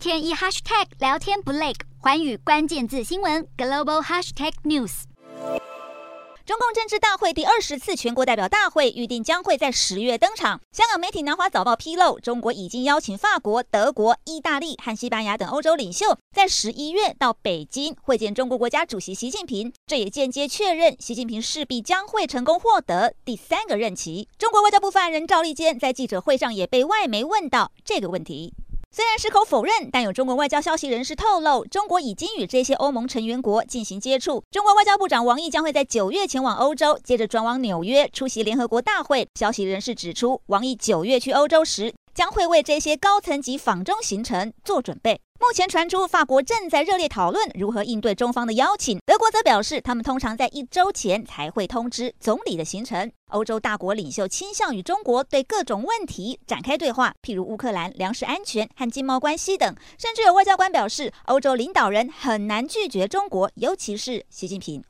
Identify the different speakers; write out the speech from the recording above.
Speaker 1: 天一 hashtag 聊天不累，寰宇关键字新闻 global hashtag news。
Speaker 2: 中共政治大会第二十次全国代表大会预定将会在十月登场。香港媒体南华早报披露，中国已经邀请法国、德国、意大利和西班牙等欧洲领袖在十一月到北京会见中国国家主席习近平。这也间接确认，习近平势必将会成功获得第三个任期。中国外交部发言人赵立坚在记者会上也被外媒问到这个问题。虽然矢口否认，但有中国外交消息人士透露，中国已经与这些欧盟成员国进行接触。中国外交部长王毅将会在九月前往欧洲，接着转往纽约出席联合国大会。消息人士指出，王毅九月去欧洲时，将会为这些高层级访中行程做准备。目前传出，法国正在热烈讨论如何应对中方的邀请。德国则表示，他们通常在一周前才会通知总理的行程。欧洲大国领袖倾向与中国对各种问题展开对话，譬如乌克兰粮食安全和经贸关系等。甚至有外交官表示，欧洲领导人很难拒绝中国，尤其是习近平。